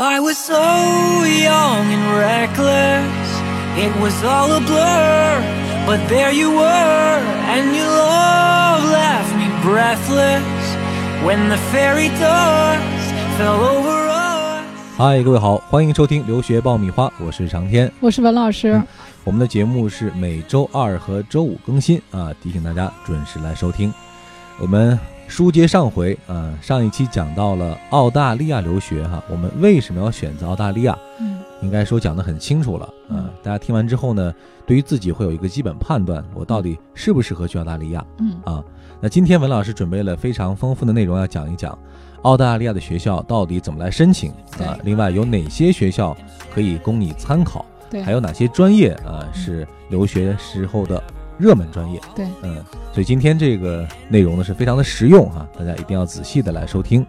I was so young and reckless, it was all a blur. But there you were, and your love left me breathless when the fairy dust fell over us. 嗨，各位好，欢迎收听留学爆米花，我是长天。我是文老师。我们的节目是每周二和周五更新啊，提醒大家准时来收听。我们书接上回啊，上一期讲到了澳大利亚留学哈，我们为什么要选择澳大利亚？嗯，应该说讲得很清楚了啊。大家听完之后呢，对于自己会有一个基本判断，我到底适不适合去澳大利亚？嗯啊，那今天文老师准备了非常丰富的内容要讲一讲澳大利亚的学校到底怎么来申请啊，另外有哪些学校可以供你参考？对，还有哪些专业啊是留学时候的热门专业？对，嗯，所以今天这个内容呢是非常的实用哈，大家一定要仔细的来收听。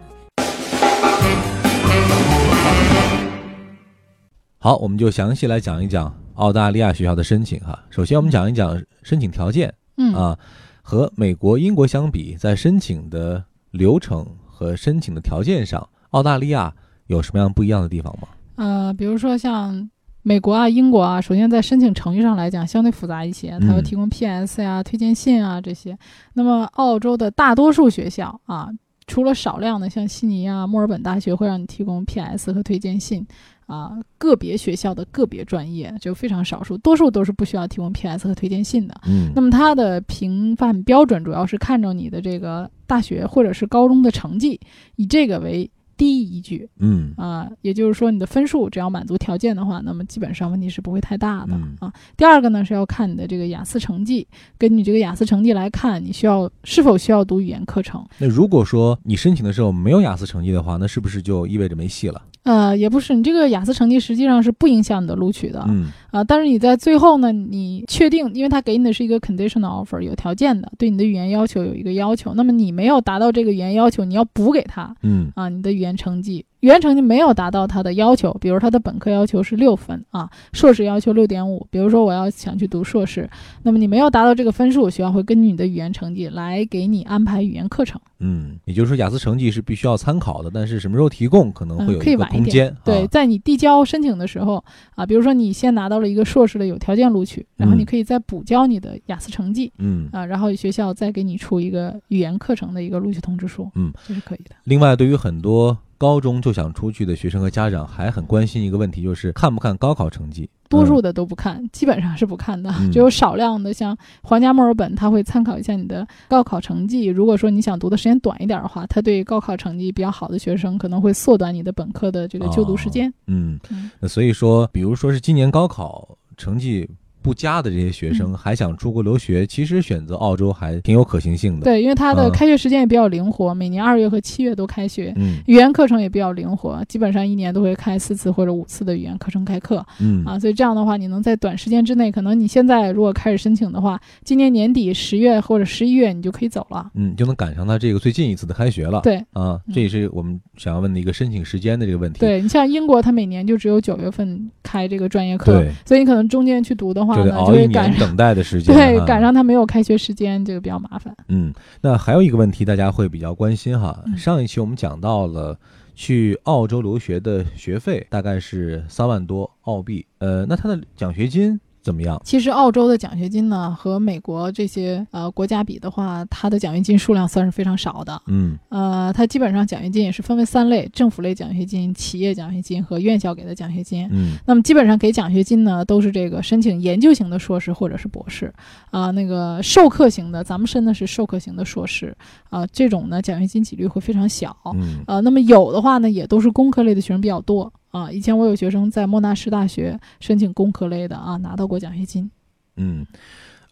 好，我们就详细来讲一讲澳大利亚学校的申请哈。首先，我们讲一讲申请条件，嗯啊，和美国、英国相比，在申请的流程和申请的条件上，澳大利亚有什么样不一样的地方吗？呃，比如说像美国啊、英国啊，首先在申请程序上来讲相对复杂一些，它要提供 PS 呀、推荐信啊这些。那么澳洲的大多数学校啊，除了少量的像悉尼啊、墨尔本大学会让你提供 PS 和推荐信啊，个别学校的个别专业就非常少数，多数都是不需要提供 PS 和推荐信的。嗯那么它的评判标准主要是看着你的这个大学或者是高中的成绩，以这个为第一依据嗯啊、也就是说你的分数只要满足条件的话，那么基本上问题是不会太大的、嗯啊。第二个呢是要看你的这个雅思成绩，根据这个雅思成绩来看你需要是否需要读语言课程。那如果说你申请的时候没有雅思成绩的话，那是不是就意味着没戏了？呃，也不是，你这个雅思成绩实际上是不影响你的录取的，嗯啊，但是你在最后呢，你确定，因为他给你的是一个 conditional offer，有条件的，对你的语言要求有一个要求。那么你没有达到这个语言要求，你要补给他嗯啊，你的语言成绩，语言成绩没有达到他的要求，比如他的本科要求是六分啊，硕士要求六点五。比如说我要想去读硕士，那么你没有达到这个分数，学校会根据你的语言成绩来给你安排语言课程。嗯，也就是说雅思成绩是必须要参考的，但是什么时候提供可能会嗯，有一个空间点。。对，啊在你递交申请的时候啊，比如说你先拿到了一个硕士的有条件录取，然后嗯你可以再补交你的雅思成绩。嗯。啊，然后学校再给你出一个语言课程的一个录取通知书，嗯，这是可以的。另外，对于很多高中就想出去的学生和家长，还很关心一个问题，就是看不看高考成绩。嗯多数的都不看，基本上是不看的，嗯只有少量的，像皇家墨尔本，他会参考一下你的高考成绩。如果说你想读的时间短一点的话，他对高考成绩比较好的学生可能会缩短你的本科的这个就读时间。嗯嗯，那所以说，比如说是今年高考成绩不佳的这些学嗯生，还想出国留学，其实选择澳洲还挺有可行性的。，对，因为它的嗯开学时间也比较灵活，每年二月和七月都开学。嗯语言课程也比较灵活，基本上一年都会开四次或者五次的语言课程开课。嗯啊，所以这样的话，你能在短时间之内，可能你现在如果开始申请的话，今年年底十月或者十一月你就可以走了。嗯，就能赶上他这个最近一次的开学了。对啊，嗯这也是我们想要问的一个申请时间的这个问题。对，你像英国，它每年就只有九月份开这个专业课，所以你可能中间去读的话就呢，得熬一年等待的时间。对啊赶上他没有开学时间，这个比较麻烦。嗯，那还有一个问题，大家会比较关心哈。嗯上一期我们讲到了去澳洲留学的学费大概是三万多澳币，呃，那他的奖学金怎么样？其实澳洲的奖学金呢，和美国这些呃国家比的话，它的奖学金数量算是非常少的。嗯。呃，它基本上奖学金也是分为三类：政府类奖学金、企业奖学金和院校给的奖学金。嗯。那么基本上给奖学金呢，都是这个申请研究型的硕士或者是博士，啊、那个授课型的，咱们申的是授课型的硕士，啊、这种呢奖学金几率会非常小，嗯。呃，那么有的话呢，也都是工科类的学生比较多，啊、以前我有学生在莫纳什大学申请工科类的啊，拿到过奖学金。嗯，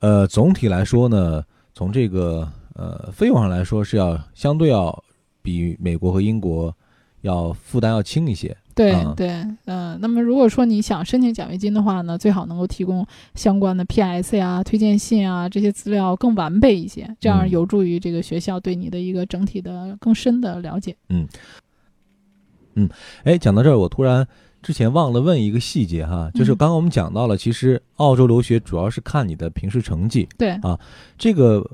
呃，总体来说呢，从这个呃费用上来说是要相对要比美国和英国要负担要轻一些。对、啊对，嗯、那么如果说你想申请奖学金的话呢，最好能够提供相关的 PS 呀、推荐信啊这些资料更完备一些，这样嗯有助于这个学校对你的一个整体的更深的了解。哎，讲到这儿，我突然之前忘了问一个细节哈，就是嗯。刚刚我们讲到了，其实澳洲留学主要是看你的平时成绩，对。啊，这个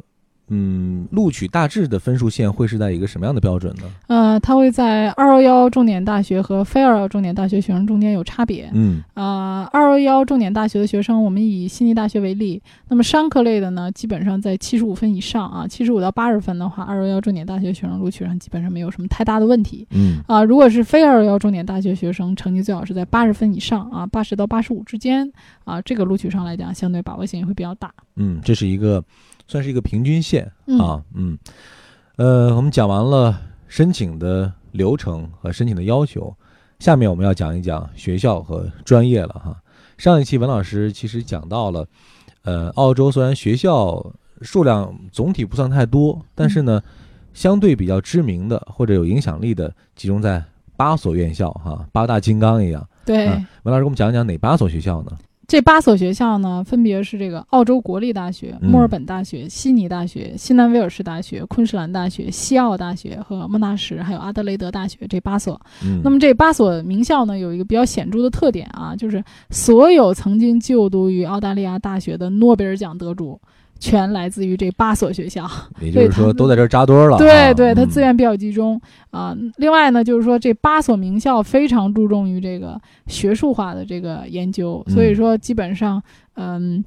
嗯，录取大致的分数线会是在一个什么样的标准呢？呃，它会在二幺幺重点大学和非二幺幺重点大学学生中间有差别。嗯啊，二幺幺重点大学的学生，我们以悉尼大学为例，那么商科类的呢，基本上在七十五分以上啊，七十五到八十分的话，二幺幺重点大学学生录取上基本上没有什么太大的问题。嗯啊，如果是非二幺幺重点大学学生，成绩最好是在八十分以上啊，八十到八十五之间啊，这个录取上来讲，相对把握性也会比较大。嗯，这是一个算是一个平均线嗯啊。嗯，呃，我们讲完了申请的流程和申请的要求，下面我们要讲一讲学校和专业了哈。上一期文老师其实讲到了，呃，澳洲虽然学校数量总体不算太多，但是呢，相对比较知名的或者有影响力的集中在八所院校哈，八大金刚一样。对，啊文老师给我们讲讲哪八所学校呢？这八所学校呢，分别是这个澳洲国立大学、嗯墨尔本大学、悉尼大学、西南威尔士大学、昆士兰大学、西澳大学和莫纳什，还有阿德雷德大学这八所。嗯，那么这八所名校呢，有一个比较显著的特点啊，就是所有曾经就读于澳大利亚大学的诺贝尔奖得主，全来自于这八所学校。也就是说都在这儿扎堆儿了。对对，它嗯资源比较集中啊、另外呢，就是说这八所名校非常注重于这个学术化的这个研究，所以嗯说基本上，嗯，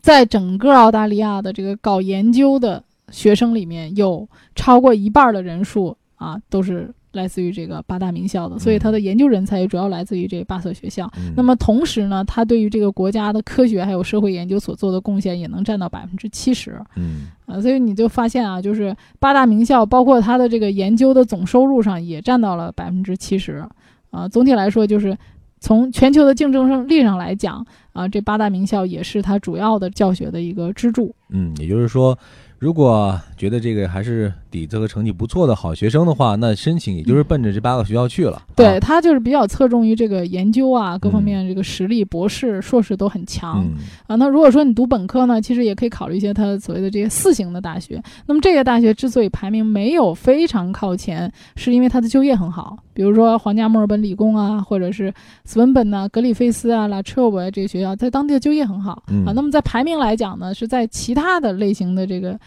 在整个澳大利亚的这个搞研究的学生里面，有超过一半儿的人数啊都是来自于这个八大名校的，所以它的研究人才也主要来自于这八所学校。嗯那么同时呢，它对于这个国家的科学还有社会研究所做的贡献也能占到百分之七十。嗯啊，所以你就发现啊，就是八大名校，包括它的这个研究的总收入上也占到了百分之七十。啊，总体来说，就是从全球的竞争力上来讲，啊，这八大名校也是它主要的教学的一个支柱。嗯，也就是说，如果觉得这个还是底子和成绩不错的好学生的话，那申请也就是奔着这八个学校去了。对，啊，它就是比较侧重于这个研究啊，各方嗯面这个实力，博士、硕士都很强。嗯啊，那如果说你读本科呢，其实也可以考虑一些他所谓的这些四型的大学。那么这些大学之所以排名没有非常靠前，是因为它的就业很好，比如说皇家墨尔本理工啊，或者是斯文本呐、格里菲斯啊、拉彻伯啊这些学校，在当地的就业很好、嗯啊。那么在排名来讲呢，是在其他的类型的这个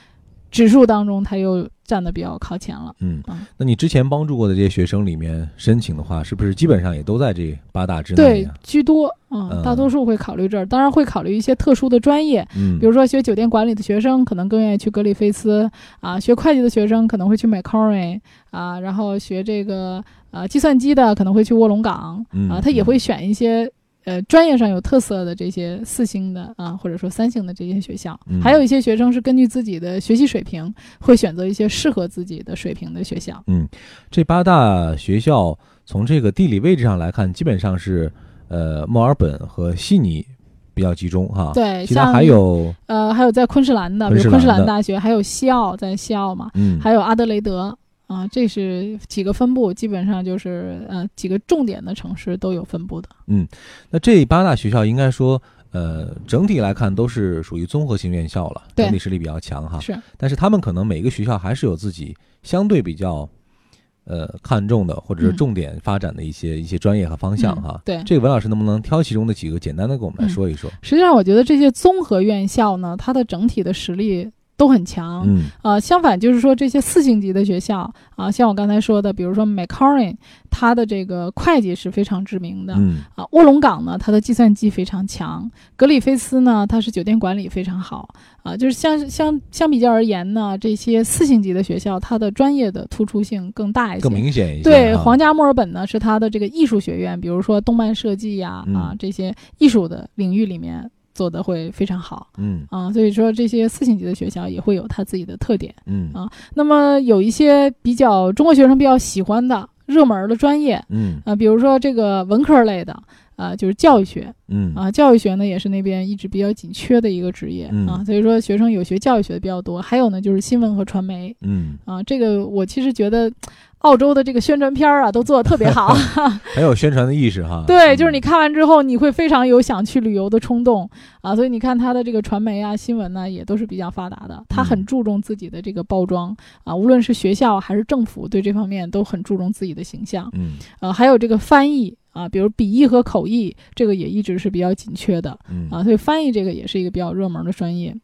指数当中，它又站得比较靠前了。嗯啊，那你之前帮助过的这些学生里面申请的话，是不是基本上也都在这八大之内对？，居多啊、嗯大多数会考虑这儿，当然会考虑一些特殊的专业，嗯，比如说学酒店管理的学生可能更愿意去格里菲斯啊，学会计的学生可能会去 Macquarie 啊，然后学这个呃计算机的可能会去卧龙岗嗯啊，他也会选一些。呃，专业上有特色的这些四星的啊，或者说三星的这些学校，嗯还有一些学生是根据自己的学习水平，会选择一些适合自己的水平的学校。嗯这八大学校从这个地理位置上来看，基本上是呃墨尔本和悉尼比较集中哈。，对，其他像还有呃，还有在昆士兰的，比如昆士兰大学，还有西澳，在西澳嘛，嗯还有阿德雷德啊，这是几个分布，基本上就是呃几个重点的城市都有分布的。嗯那这八大学校应该说。呃，整体来看都是属于综合性院校了，对整体实力比较强哈。是，但是他们可能每个学校还是有自己相对比较呃看重的或者是嗯重点发展的一些、一些专业和方向嗯哈。对这个文老师能不能挑其中的几个简单的给我们来嗯说一说？实际上我觉得这些综合院校呢，它的整体的实力都很强。嗯呃，相反就是说这些四星级的学校啊，像我刚才说的，比如说 Macquarie，它的这个会计是非常知名的。嗯啊，卧龙岗呢，它的计算机非常强；格里菲斯呢，它是酒店管理非常好。啊，就是相相相比较而言呢，这些四星级的学校，它的专业的突出性更大一些，更明显一些。对，哈皇家墨尔本呢是它的这个艺术学院，比如说动漫设计呀、啊嗯这些艺术的领域里面做的会非常好。嗯。啊，所以说这些四星级的学校也会有它自己的特点。嗯。啊那么有一些比较中国学生比较喜欢的热门的专业嗯。啊，比如说这个文科类的。啊，就是教育学。嗯。啊，教育学呢也是那边一直比较紧缺的一个职业、嗯。啊，所以说学生有学教育学的比较多。还有呢，就是新闻和传媒，嗯，啊，这个我其实觉得，澳洲的这个宣传片儿啊，都做的特别好。很有宣传的意识哈。对，就是嗯你看完之后，你会非常有想去旅游的冲动啊。所以你看它的这个传媒啊、新闻呢，也都是比较发达的。它很嗯注重自己的这个包装啊，无论是学校还是政府，对这方面都很注重自己的形象。嗯呃，还有这个翻译啊，比如笔译和口译，这个也一直是比较紧缺的嗯啊。所以翻译这个也是一个比较热门的专业。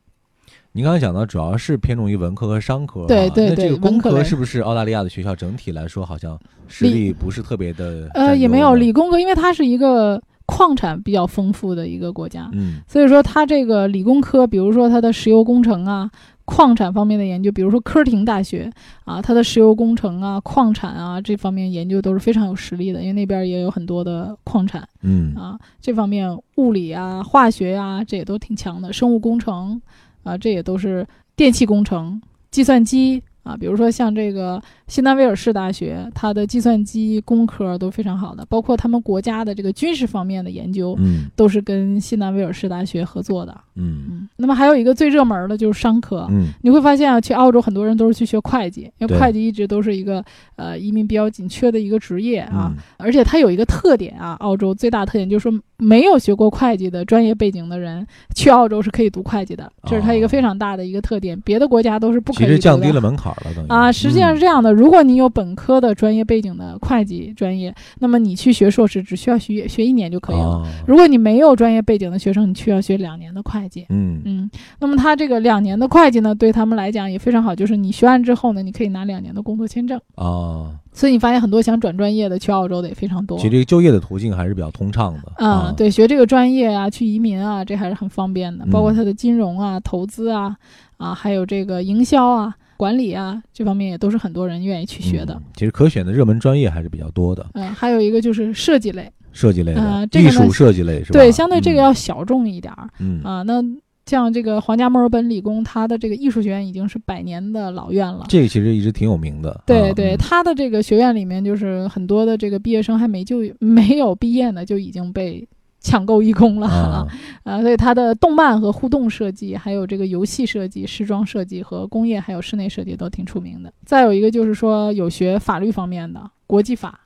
您刚才讲到，主要是偏重于文科和商科，对对那这个工科是不是澳大利亚的学校整体来说好像实力不是特别的？呃，也没有理，工科，因为它是一个矿产比较丰富的一个国家，嗯。所以说它这个理工科，比如说它的石油工程啊。矿产方面的研究，比如说科廷大学啊，它的石油工程啊、矿产啊这方面研究都是非常有实力的，因为那边也有很多的矿产。嗯。啊，这方面物理啊、化学啊这也都挺强的，生物工程啊这也都是电气工程、计算机啊，比如说像这个西南威尔士大学，它的计算机工科都非常好的，包括他们国家的这个军事方面的研究，嗯都是跟新南威尔士大学合作的。嗯嗯，那么还有一个最热门的就是商科。嗯你会发现啊，去澳洲很多人都是去学会计，因为会计一直都是一个呃移民比较紧缺的一个职业啊。嗯而且它有一个特点啊，澳洲最大特点就是说，没有学过会计的专业背景的人去澳洲是可以读会计的，这是它一个非常大的一个特点。别的国家都是不可以读的。哦其实降低了门槛了，等于啊，实际上是这样的，如果你有本科的专业背景的会计专业，那么你去学硕士只需要学学一年就可以了。哦如果你没有专业背景的学生，你需要学两年的会计。嗯嗯，那么他这个两年的会计呢，对他们来讲也非常好，就是你学完之后呢，你可以拿两年的工作签证。哦，所以你发现很多想转专业的去澳洲的也非常多。其实这个就业的途径还是比较通畅的啊、对，学这个专业啊，去移民啊，这还是很方便的。包括嗯它的金融啊、投资啊，啊，还有这个营销啊、管理啊，这方面也都是很多人愿意去学的。嗯其实可选的热门专业还是比较多的，嗯、还有一个就是设计类，设计类的呃，这个艺术设计类是吧？对，相对这个嗯要小众一点儿嗯啊、那像这个皇家墨尔本理工，它的这个艺术学院已经是百年的老院了。这个其实一直挺有名的。啊对对，嗯它的这个学院里面，就是很多的这个毕业生还没就没有毕业呢，就已经被抢购一空了。啊，啊，所以它的动漫和互动设计，还有这个游戏设计、时装设计和工业还有室内设计都挺出名的。再有一个就是说有学法律方面的国际法，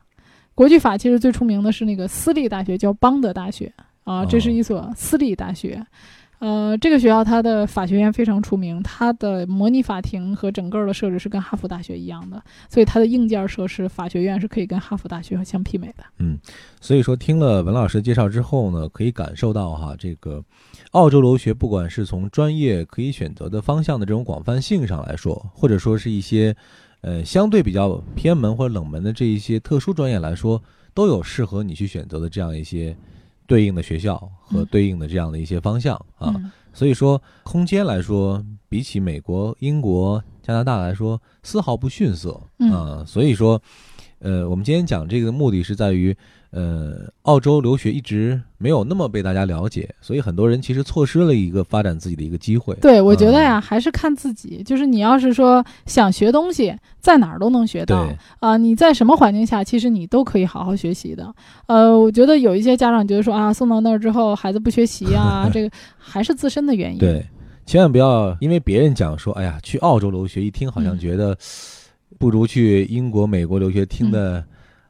国际法其实最出名的是那个私立大学，叫邦德大学。啊，这是一所私立大学。呃，这个学校它的法学院非常出名，它的模拟法庭和整个的设置是跟哈佛大学一样的，所以它的硬件设施，法学院是可以跟哈佛大学相媲美的。嗯所以说，听了文老师介绍之后呢，可以感受到哈，这个澳洲留学，不管是从专业可以选择的方向的这种广泛性上来说，或者说是一些呃相对比较偏门或者冷门的这一些特殊专业来说，都有适合你去选择的这样一些对应的学校和嗯对应的这样的一些方向啊。嗯所以说，空间来说，比起美国、英国、加拿大来说，丝毫不逊色嗯啊。所以说，呃，我们今天讲这个的目的是在于，呃，澳洲留学一直没有那么被大家了解，所以很多人其实错失了一个发展自己的一个机会。对，我觉得嗯呀，还是看自己。就是你要是说想学东西，在哪儿都能学到对啊、你在什么环境下，其实你都可以好好学习的。呃，我觉得有一些家长觉得说啊，送到那儿之后孩子不学习啊，这个还是自身的原因。对，千万不要因为别人讲说，哎呀，去澳洲留学，一听好像嗯觉得不如去英国、美国留学听的，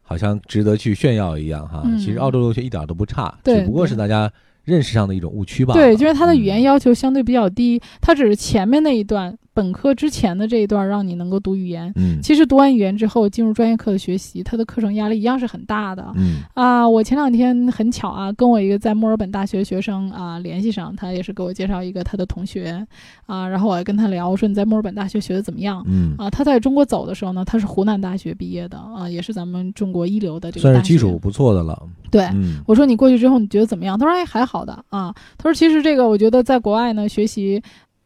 好像值得去炫耀一样哈。嗯其实澳洲留学一点都不差，只不过是大家认识上的一种误区吧。对，就是他的语言嗯要求相对比较低，他只是前面那一段本科之前的这一段让你能够读语言。嗯其实读完语言之后，进入专业课的学习，他的课程压力一样是很大的。嗯啊，我前两天很巧啊，跟我一个在墨尔本大学学生啊联系上，他也是给我介绍一个他的同学啊，然后我还跟他聊，我说你在墨尔本大学学的怎么样？嗯，啊，他在中国走的时候呢，他是湖南大学毕业的啊，也是咱们中国一流的这个大学算是基础。不错的了。对，嗯我说你过去之后你觉得怎么样？他说哎还好的啊。他说其实这个我觉得在国外呢学习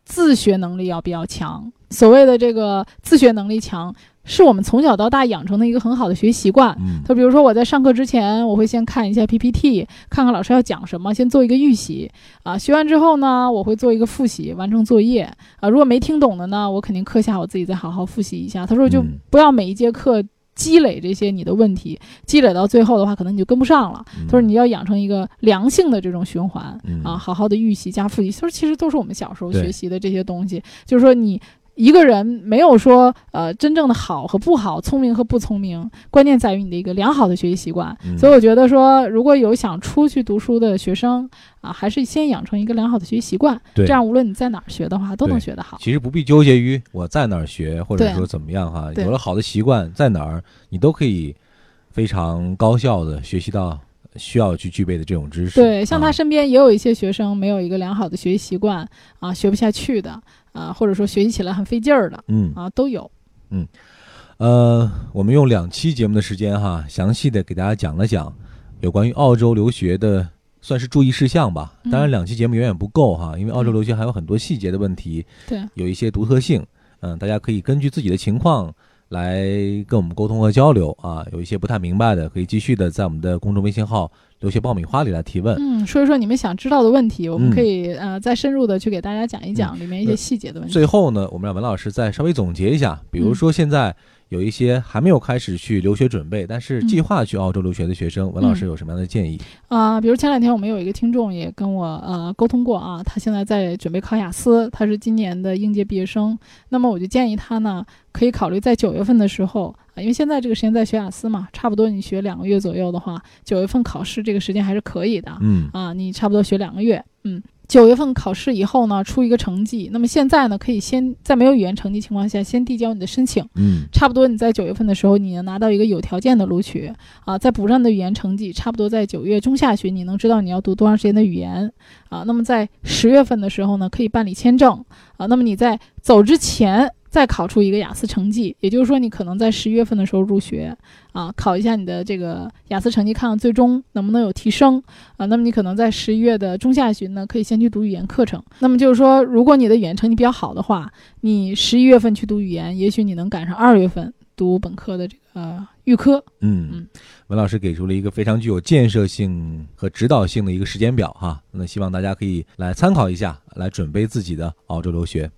自学能力要比较强，所谓的这个自学能力强，是我们从小到大养成的一个很好的学习习惯。嗯他比如说我在上课之前，我会先看一下 PPT，看看老师要讲什么，先做一个预习啊。学完之后呢，我会做一个复习，完成作业啊。如果没听懂的呢，我肯定课下我自己再好好复习一下。他说就嗯不要每一节课积累这些你的问题，积累到最后的话，可能你就跟不上了。他说你要养成一个良性的这种循环嗯啊，好好的预习加复习。他说其实都是我们小时候学习的这些东西，就是说你。一个人没有说呃真正的好和不好，聪明和不聪明，关键在于你的一个良好的学习习惯。嗯所以我觉得说，如果有想出去读书的学生啊，还是先养成一个良好的学习习惯，对这样无论你在哪儿学的话，都能学得好。其实不必纠结于我在哪儿学，或者说怎么样哈。有了好的习惯，在哪儿你都可以非常高效的学习到需要去具备的这种知识。对，像他啊身边也有一些学生没有一个良好的学习习惯啊，学不下去的啊，或者说学习起来很费劲儿的嗯啊，都有。嗯呃，我们用两期节目的时间哈，详细的给大家讲了讲有关于澳洲留学的，算是注意事项吧。嗯当然，两期节目远远不够哈，因为澳洲嗯留学还有很多细节的问题，对，有一些独特性。嗯，大家可以根据自己的情况来跟我们沟通和交流啊。有一些不太明白的，可以继续的在我们的公众微信号“留学爆米花”里来提问。嗯，说一说你们想知道的问题，我们嗯可以呃再深入的去给大家讲一讲里面一些细节的问题。最后呢，我们让文老师再稍微总结一下，比如说现在有一些还没有开始去留学准备，但是计划去澳洲留学的学生，文老师有什么样的建议？啊、比如前两天我们有一个听众也跟我呃沟通过啊，他现在在准备考雅思，他是今年的应届毕业生。那么我就建议他呢，可以考虑在九月份的时候啊，因为现在这个时间在学雅思嘛，差不多你学两个月左右的话，九月份考试这个时间还是可以的。嗯啊，你差不多学两个月，嗯，九月份考试以后呢，出一个成绩，那么现在呢，可以先在没有语言成绩情况下，先递交你的申请。嗯差不多你在九月份的时候，你能拿到一个有条件的录取啊，再补上你的语言成绩，差不多在九月中下旬，你能知道你要读多长时间的语言啊。那么在十月份的时候呢，可以办理签证啊。那么你在走之前再考出一个雅思成绩，也就是说你可能在十一月份的时候入学啊，考一下你的这个雅思成绩，看看最终能不能有提升啊。那么你可能在十一月的中下旬呢，可以先去读语言课程。那么就是说，如果你的语言成绩比较好的话，你十一月份去读语言，也许你能赶上二月份读本科的这个、呃、预科。嗯嗯，文老师给出了一个非常具有建设性和指导性的一个时间表哈，那希望大家可以来参考一下，来准备自己的澳洲留学。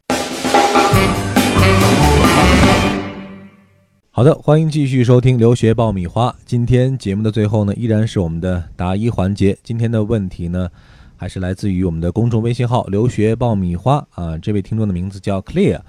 好的，欢迎继续收听留学爆米花。今天节目的最后呢，依然是我们的答疑环节。今天的问题呢，还是来自于我们的公众微信号“留学爆米花”啊，这位听众的名字叫 Clear，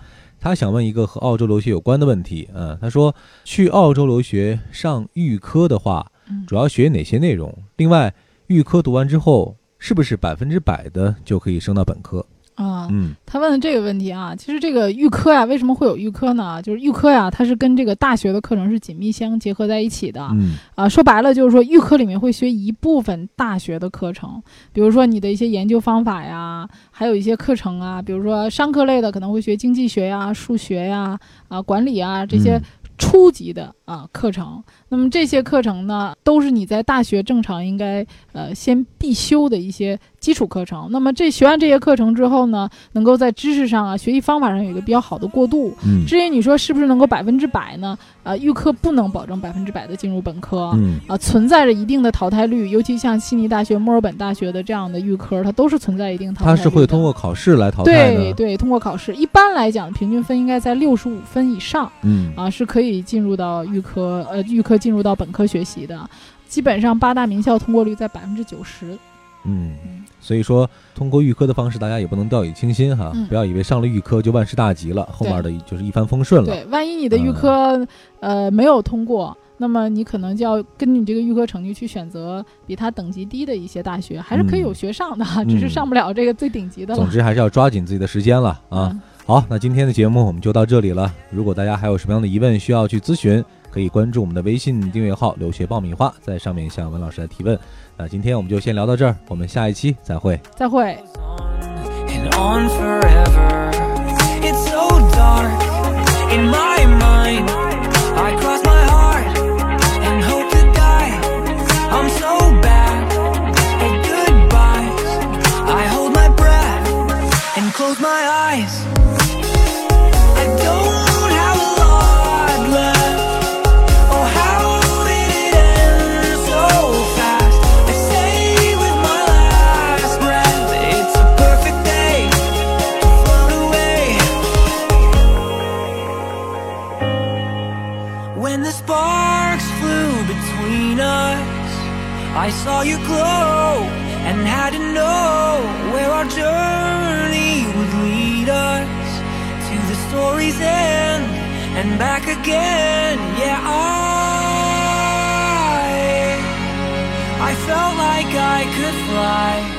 他想问一个和澳洲留学有关的问题。嗯、他说去澳洲留学上预科的话，嗯主要学哪些内容？另外，预科读完之后，是不是百分之百的就可以升到本科？啊，嗯他问的这个问题啊，其实这个预科呀，为什么会有预科呢？就是预科呀，它是跟这个大学的课程是紧密相结合在一起的。嗯啊，说白了就是说，预科里面会学一部分大学的课程，比如说你的一些研究方法呀，还有一些课程啊，比如说商科类的可能会学经济学呀、数学呀、啊管理啊这些嗯初级的啊课程。那么这些课程呢，都是你在大学正常应该呃先必修的一些基础课程。那么这学完这些课程之后呢，能够在知识上啊、学习方法上有一个比较好的过渡。嗯至于你说是不是能够百分之百呢？呃，预科不能保证百分之百的进入本科。嗯啊，存在着一定的淘汰率，尤其像悉尼大学、墨尔本大学的这样的预科，它都是存在一定淘汰率它。是会通过考试来淘汰。对对，通过考试，一般来讲，平均分应该在六十五分以上嗯啊，是可以进入到预科，呃，预科进入到本科学习的。基本上八大名校通过率在百分之九十。嗯嗯，所以说通过预科的方式，大家也不能掉以轻心哈，嗯不要以为上了预科就万事大吉了，后面的就是一帆风顺了。对，万一你的预嗯科、呃没有通过，那么你可能就要根据你这个预科成绩去选择比它等级低的一些大学，还是可以有学上的，只是嗯上不了这个最顶级的了。总之还是要抓紧自己的时间了啊。嗯好，那今天的节目我们就到这里了。如果大家还有什么样的疑问需要去咨询，可以关注我们的微信订阅号“留学爆米花”，在上面向文老师来提问。那今天我们就先聊到这儿，我们下一期再会。再会。And back again. Yeah, I I felt like I could fly.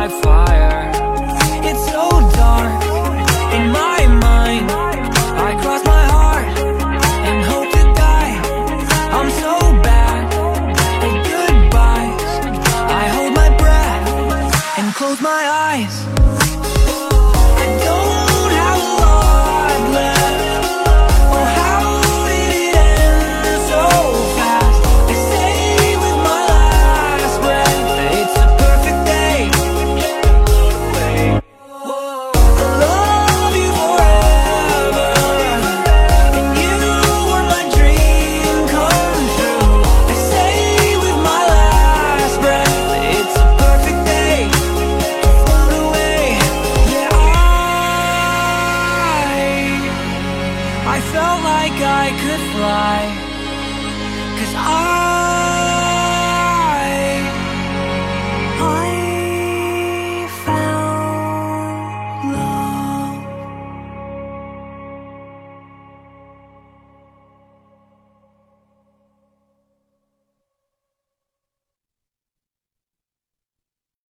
Like fire. It's so dark in my mind. I cross my heart and hope to die. I'm so bad at goodbyes. I hold my breath and close my eyes.